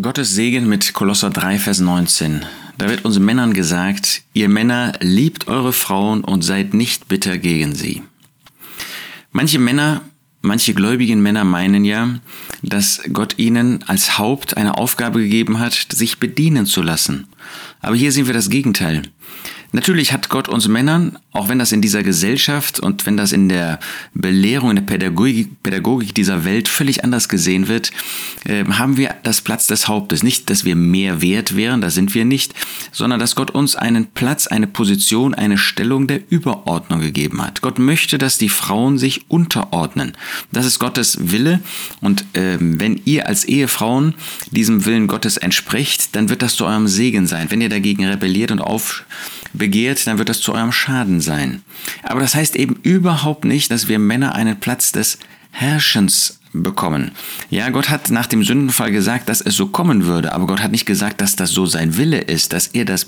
Gottes Segen mit Kolosser 3, Vers 19. Da wird uns Männern gesagt, ihr Männer liebt eure Frauen und seid nicht bitter gegen sie. Manche Männer, manche gläubigen Männer meinen ja, dass Gott ihnen als Haupt eine Aufgabe gegeben hat, sich bedienen zu lassen. Aber hier sehen wir das Gegenteil. Natürlich hat Gott uns Männern, auch wenn das in dieser Gesellschaft und wenn das in der Belehrung, in der Pädagogik, Pädagogik dieser Welt völlig anders gesehen wird, äh, haben wir das Platz des Hauptes. Nicht, dass wir mehr wert wären, da sind wir nicht, sondern dass Gott uns einen Platz, eine Position, eine Stellung der Überordnung gegeben hat. Gott möchte, dass die Frauen sich unterordnen. Das ist Gottes Wille und äh, wenn ihr als Ehefrauen diesem Willen Gottes entspricht, dann wird das zu eurem Segen sein. Wenn ihr dagegen rebelliert und auf begehrt, dann wird das zu eurem Schaden sein. Aber das heißt eben überhaupt nicht, dass wir Männer einen Platz des Herrschens bekommen. Ja, Gott hat nach dem Sündenfall gesagt, dass es so kommen würde, aber Gott hat nicht gesagt, dass das so sein Wille ist, dass er das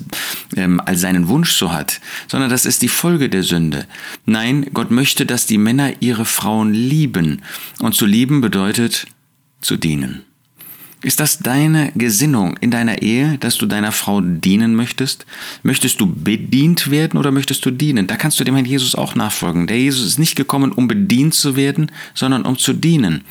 ähm, als seinen Wunsch so hat, sondern das ist die Folge der Sünde. Nein, Gott möchte, dass die Männer ihre Frauen lieben. Und zu lieben bedeutet zu dienen. Ist das deine Gesinnung in deiner Ehe, dass du deiner Frau dienen möchtest? Möchtest du bedient werden oder möchtest du dienen? Da kannst du dem Herrn Jesus auch nachfolgen. Der Jesus ist nicht gekommen, um bedient zu werden, sondern um zu dienen.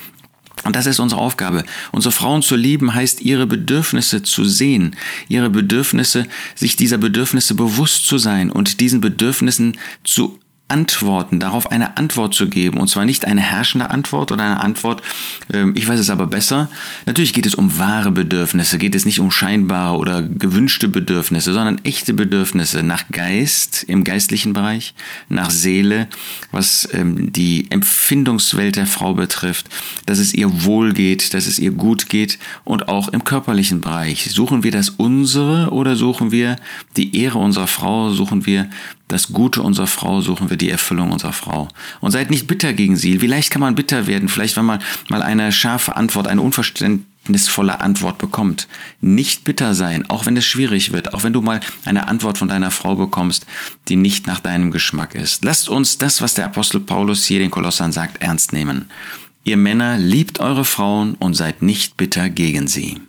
Und das ist unsere Aufgabe. Unsere Frauen zu lieben heißt, ihre Bedürfnisse zu sehen, ihre Bedürfnisse, sich dieser Bedürfnisse bewusst zu sein und diesen Bedürfnissen zu antworten, darauf eine Antwort zu geben. Und zwar nicht eine herrschende Antwort oder eine Antwort, äh, ich weiß es aber besser. Natürlich geht es um wahre Bedürfnisse, geht es nicht um scheinbare oder gewünschte Bedürfnisse, sondern echte Bedürfnisse nach Geist im geistlichen Bereich, nach Seele, was ähm, die Empfindungswelt der Frau betrifft, dass es ihr wohl geht, dass es ihr gut geht und auch im körperlichen Bereich. Suchen wir das unsere oder suchen wir die Ehre unserer Frau, suchen wir das Gute unserer Frau, suchen wir die Erfüllung unserer Frau. Und seid nicht bitter gegen sie. Vielleicht kann man bitter werden, vielleicht wenn man mal eine scharfe Antwort, eine unverständnisvolle Antwort bekommt. Nicht bitter sein, auch wenn es schwierig wird, auch wenn du mal eine Antwort von deiner Frau bekommst, die nicht nach deinem Geschmack ist. Lasst uns das, was der Apostel Paulus hier den Kolossern sagt, ernst nehmen. Ihr Männer liebt eure Frauen und seid nicht bitter gegen sie.